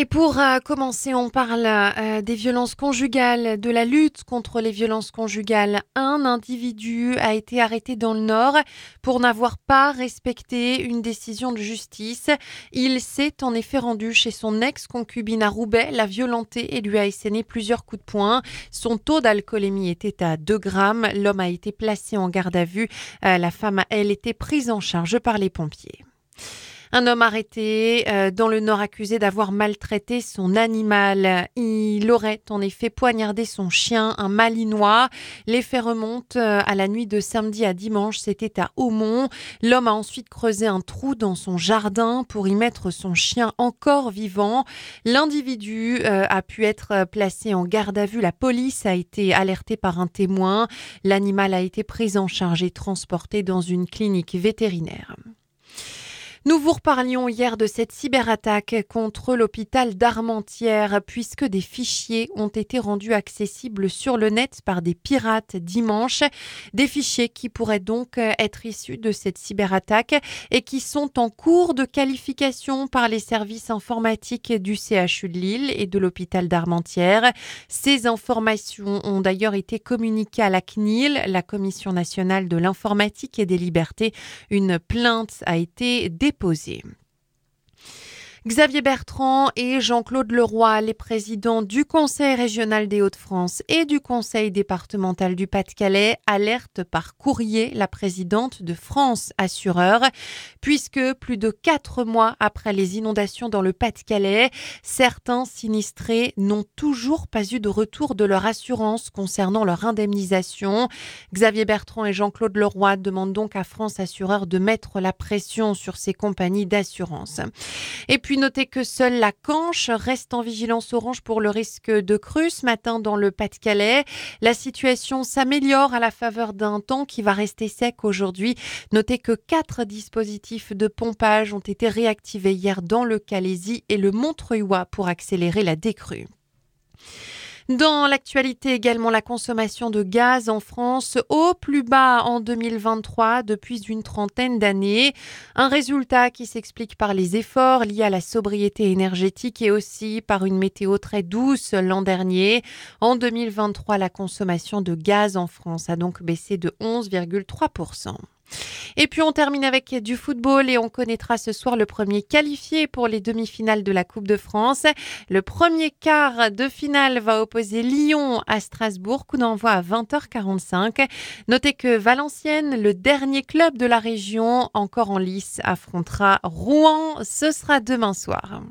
Et pour euh, commencer, on parle euh, des violences conjugales, de la lutte contre les violences conjugales. Un individu a été arrêté dans le Nord pour n'avoir pas respecté une décision de justice. Il s'est en effet rendu chez son ex-concubine à Roubaix, l'a violenté et lui a esséné plusieurs coups de poing. Son taux d'alcoolémie était à 2 grammes. L'homme a été placé en garde à vue. Euh, la femme, elle, était prise en charge par les pompiers. Un homme arrêté euh, dans le Nord accusé d'avoir maltraité son animal. Il aurait en effet poignardé son chien, un malinois. Les faits remontent euh, à la nuit de samedi à dimanche. C'était à Aumont. L'homme a ensuite creusé un trou dans son jardin pour y mettre son chien encore vivant. L'individu euh, a pu être placé en garde à vue. La police a été alertée par un témoin. L'animal a été pris en charge et transporté dans une clinique vétérinaire. Nous vous reparlions hier de cette cyberattaque contre l'hôpital d'Armentières, puisque des fichiers ont été rendus accessibles sur le net par des pirates dimanche. Des fichiers qui pourraient donc être issus de cette cyberattaque et qui sont en cours de qualification par les services informatiques du CHU de Lille et de l'hôpital d'Armentières. Ces informations ont d'ailleurs été communiquées à la CNIL, la Commission nationale de l'informatique et des libertés. Une plainte a été déposée déposé. Xavier Bertrand et Jean-Claude Leroy, les présidents du Conseil régional des Hauts-de-France et du Conseil départemental du Pas-de-Calais, alertent par courrier la présidente de France Assureur, puisque plus de quatre mois après les inondations dans le Pas-de-Calais, certains sinistrés n'ont toujours pas eu de retour de leur assurance concernant leur indemnisation. Xavier Bertrand et Jean-Claude Leroy demandent donc à France Assureur de mettre la pression sur ces compagnies d'assurance. Et notez que seule la Canche reste en vigilance orange pour le risque de crue ce matin dans le Pas-de-Calais. La situation s'améliore à la faveur d'un temps qui va rester sec aujourd'hui. Notez que quatre dispositifs de pompage ont été réactivés hier dans le Calaisie et le Montreuil pour accélérer la décrue. Dans l'actualité également, la consommation de gaz en France au plus bas en 2023 depuis une trentaine d'années. Un résultat qui s'explique par les efforts liés à la sobriété énergétique et aussi par une météo très douce l'an dernier. En 2023, la consommation de gaz en France a donc baissé de 11,3%. Et puis on termine avec du football et on connaîtra ce soir le premier qualifié pour les demi-finales de la Coupe de France. Le premier quart de finale va opposer Lyon à Strasbourg, coup d'envoi à 20h45. Notez que Valenciennes, le dernier club de la région encore en lice, affrontera Rouen. Ce sera demain soir.